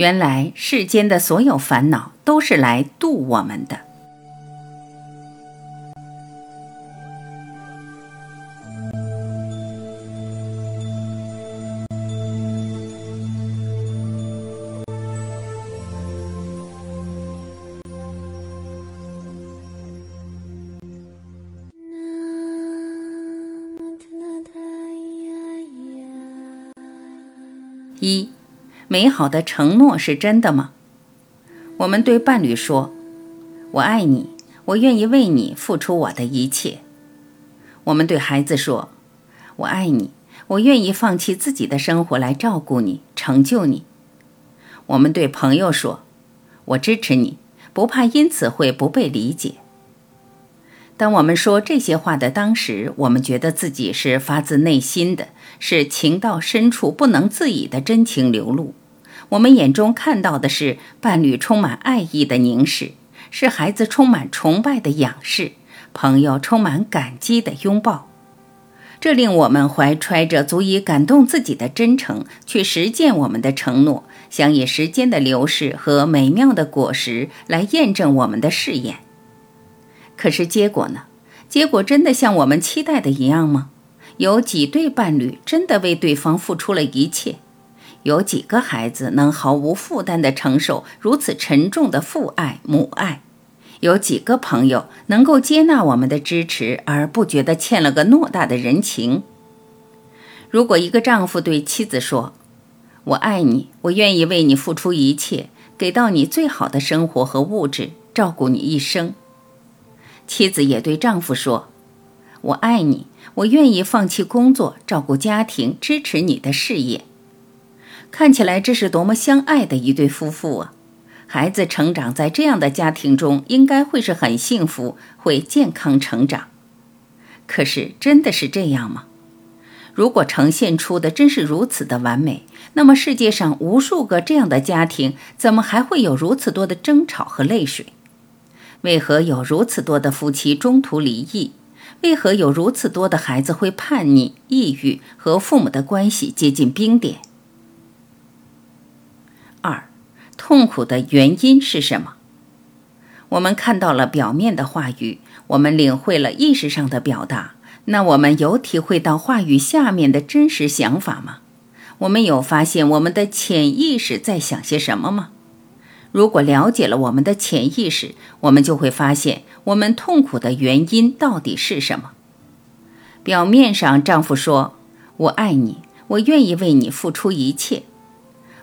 原来世间的所有烦恼都是来度我们的。一，美好的承诺是真的吗？我们对伴侣说：“我爱你，我愿意为你付出我的一切。”我们对孩子说：“我爱你，我愿意放弃自己的生活来照顾你，成就你。”我们对朋友说：“我支持你，不怕因此会不被理解。”当我们说这些话的当时，我们觉得自己是发自内心的，是情到深处不能自已的真情流露。我们眼中看到的是伴侣充满爱意的凝视，是孩子充满崇拜的仰视，朋友充满感激的拥抱。这令我们怀揣着足以感动自己的真诚，去实践我们的承诺，想以时间的流逝和美妙的果实来验证我们的誓言。可是结果呢？结果真的像我们期待的一样吗？有几对伴侣真的为对方付出了一切？有几个孩子能毫无负担地承受如此沉重的父爱母爱？有几个朋友能够接纳我们的支持而不觉得欠了个偌大的人情？如果一个丈夫对妻子说：“我爱你，我愿意为你付出一切，给到你最好的生活和物质，照顾你一生。”妻子也对丈夫说：“我爱你，我愿意放弃工作，照顾家庭，支持你的事业。”看起来这是多么相爱的一对夫妇啊！孩子成长在这样的家庭中，应该会是很幸福，会健康成长。可是，真的是这样吗？如果呈现出的真是如此的完美，那么世界上无数个这样的家庭，怎么还会有如此多的争吵和泪水？为何有如此多的夫妻中途离异？为何有如此多的孩子会叛逆、抑郁，和父母的关系接近冰点？痛苦的原因是什么？我们看到了表面的话语，我们领会了意识上的表达，那我们有体会到话语下面的真实想法吗？我们有发现我们的潜意识在想些什么吗？如果了解了我们的潜意识，我们就会发现我们痛苦的原因到底是什么。表面上，丈夫说：“我爱你，我愿意为你付出一切。”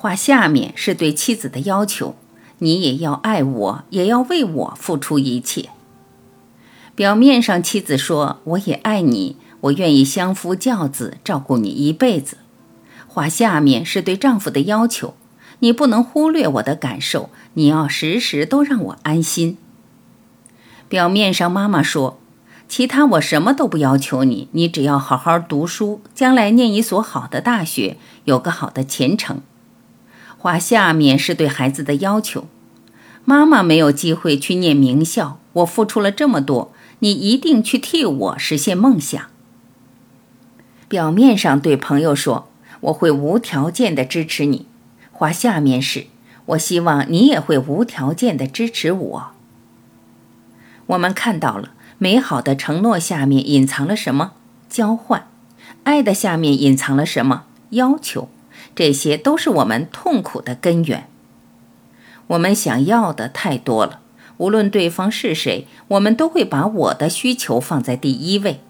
话下面是对妻子的要求：“你也要爱我，也要为我付出一切。”表面上，妻子说：“我也爱你，我愿意相夫教子，照顾你一辈子。”话下面是对丈夫的要求。你不能忽略我的感受，你要时时都让我安心。表面上，妈妈说，其他我什么都不要求你，你只要好好读书，将来念一所好的大学，有个好的前程。话下面是对孩子的要求，妈妈没有机会去念名校，我付出了这么多，你一定去替我实现梦想。表面上对朋友说，我会无条件的支持你。话下面是，我希望你也会无条件的支持我。我们看到了美好的承诺下面隐藏了什么？交换。爱的下面隐藏了什么？要求。这些都是我们痛苦的根源。我们想要的太多了，无论对方是谁，我们都会把我的需求放在第一位。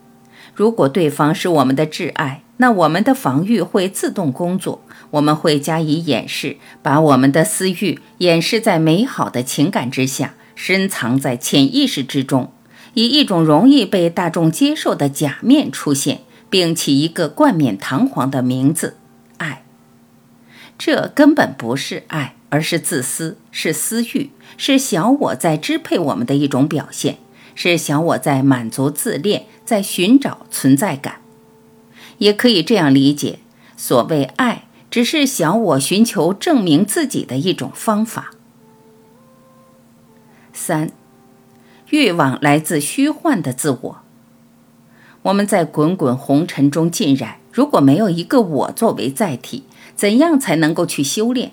如果对方是我们的挚爱，那我们的防御会自动工作，我们会加以掩饰，把我们的私欲掩饰在美好的情感之下，深藏在潜意识之中，以一种容易被大众接受的假面出现，并起一个冠冕堂皇的名字——这根本不是爱，而是自私，是私欲，是小我在支配我们的一种表现，是小我在满足自恋，在寻找存在感。也可以这样理解，所谓爱，只是小我寻求证明自己的一种方法。三，欲望来自虚幻的自我。我们在滚滚红尘中浸染，如果没有一个我作为载体，怎样才能够去修炼？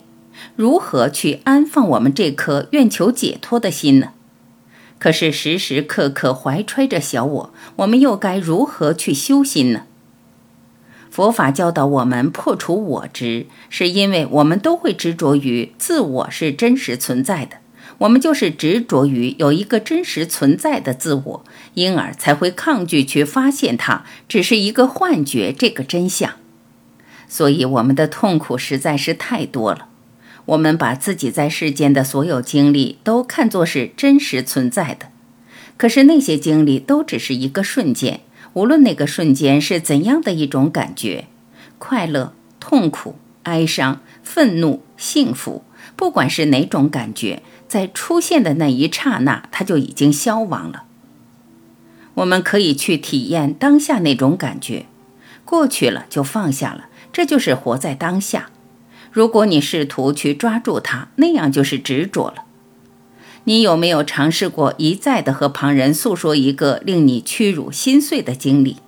如何去安放我们这颗愿求解脱的心呢？可是时时刻刻怀揣着小我，我们又该如何去修心呢？佛法教导我们破除我执，是因为我们都会执着于自我是真实存在的，我们就是执着于有一个真实存在的自我，因而才会抗拒去发现它只是一个幻觉这个真相。所以我们的痛苦实在是太多了。我们把自己在世间的所有经历都看作是真实存在的，可是那些经历都只是一个瞬间。无论那个瞬间是怎样的一种感觉，快乐、痛苦、哀伤、愤怒、幸福，不管是哪种感觉，在出现的那一刹那，它就已经消亡了。我们可以去体验当下那种感觉，过去了就放下了，这就是活在当下。如果你试图去抓住它，那样就是执着了。你有没有尝试过一再的和旁人诉说一个令你屈辱心碎的经历？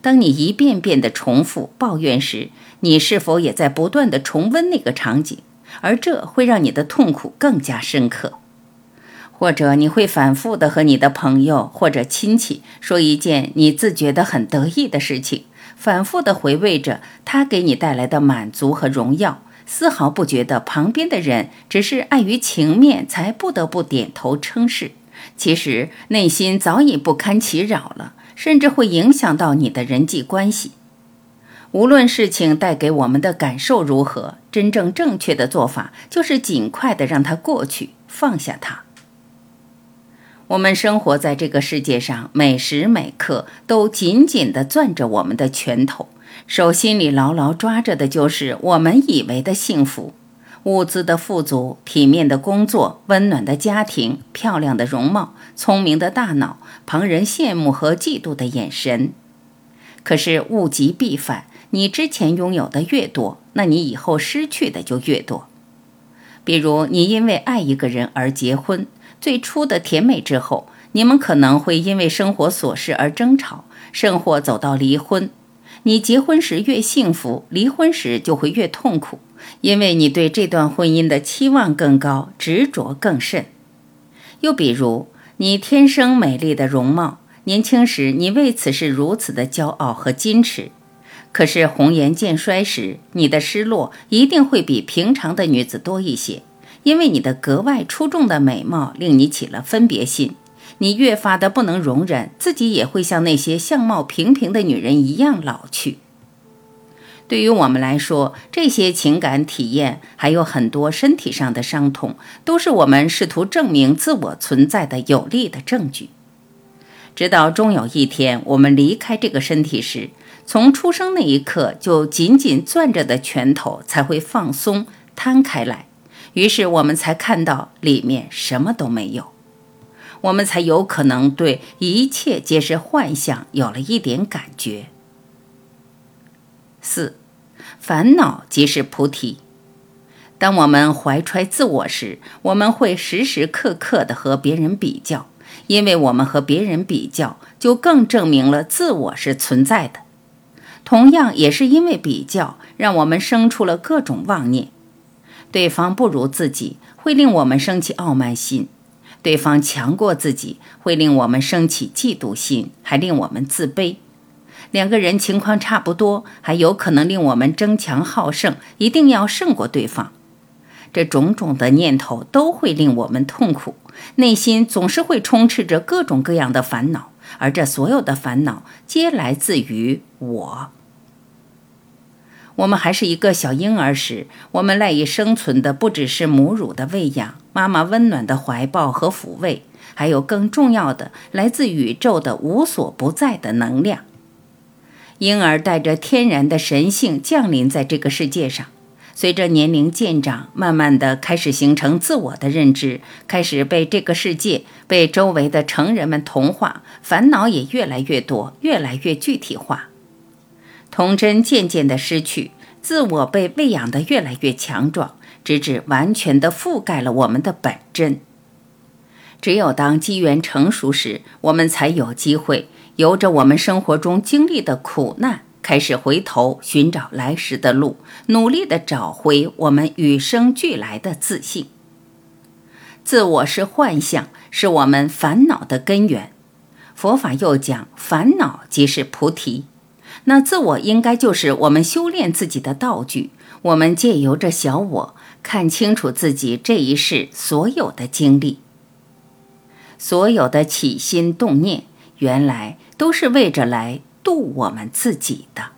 当你一遍遍的重复抱怨时，你是否也在不断的重温那个场景？而这会让你的痛苦更加深刻。或者你会反复的和你的朋友或者亲戚说一件你自觉得很得意的事情，反复的回味着他给你带来的满足和荣耀。丝毫不觉得旁边的人只是碍于情面才不得不点头称是，其实内心早已不堪其扰了，甚至会影响到你的人际关系。无论事情带给我们的感受如何，真正正确的做法就是尽快的让它过去，放下它。我们生活在这个世界上，每时每刻都紧紧地攥着我们的拳头。手心里牢牢抓着的就是我们以为的幸福，物资的富足、体面的工作、温暖的家庭、漂亮的容貌、聪明的大脑、旁人羡慕和嫉妒的眼神。可是物极必反，你之前拥有的越多，那你以后失去的就越多。比如，你因为爱一个人而结婚，最初的甜美之后，你们可能会因为生活琐事而争吵，甚或走到离婚。你结婚时越幸福，离婚时就会越痛苦，因为你对这段婚姻的期望更高，执着更甚。又比如，你天生美丽的容貌，年轻时你为此是如此的骄傲和矜持，可是红颜渐衰时，你的失落一定会比平常的女子多一些，因为你的格外出众的美貌令你起了分别心。你越发的不能容忍自己也会像那些相貌平平的女人一样老去。对于我们来说，这些情感体验还有很多身体上的伤痛，都是我们试图证明自我存在的有力的证据。直到终有一天我们离开这个身体时，从出生那一刻就紧紧攥着的拳头才会放松摊开来，于是我们才看到里面什么都没有。我们才有可能对一切皆是幻象有了一点感觉。四，烦恼即是菩提。当我们怀揣自我时，我们会时时刻刻的和别人比较，因为我们和别人比较，就更证明了自我是存在的。同样，也是因为比较，让我们生出了各种妄念。对方不如自己，会令我们升起傲慢心。对方强过自己，会令我们升起嫉妒心，还令我们自卑。两个人情况差不多，还有可能令我们争强好胜，一定要胜过对方。这种种的念头都会令我们痛苦，内心总是会充斥着各种各样的烦恼，而这所有的烦恼皆来自于我。我们还是一个小婴儿时，我们赖以生存的不只是母乳的喂养、妈妈温暖的怀抱和抚慰，还有更重要的来自宇宙的无所不在的能量。婴儿带着天然的神性降临在这个世界上，随着年龄渐长，慢慢的开始形成自我的认知，开始被这个世界、被周围的成人们同化，烦恼也越来越多，越来越具体化。童真渐渐的失去，自我被喂养的越来越强壮，直至完全的覆盖了我们的本真。只有当机缘成熟时，我们才有机会由着我们生活中经历的苦难，开始回头寻找来时的路，努力地找回我们与生俱来的自信。自我是幻象，是我们烦恼的根源。佛法又讲，烦恼即是菩提。那自我应该就是我们修炼自己的道具。我们借由着小我，看清楚自己这一世所有的经历，所有的起心动念，原来都是为着来度我们自己的。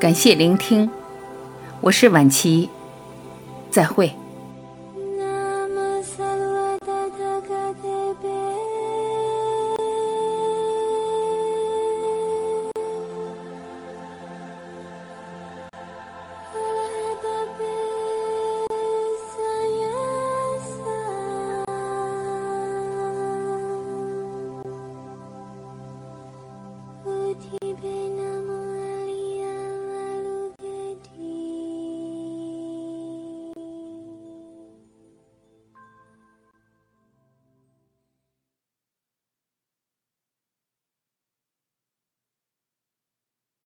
感谢聆听，我是晚琪，再会。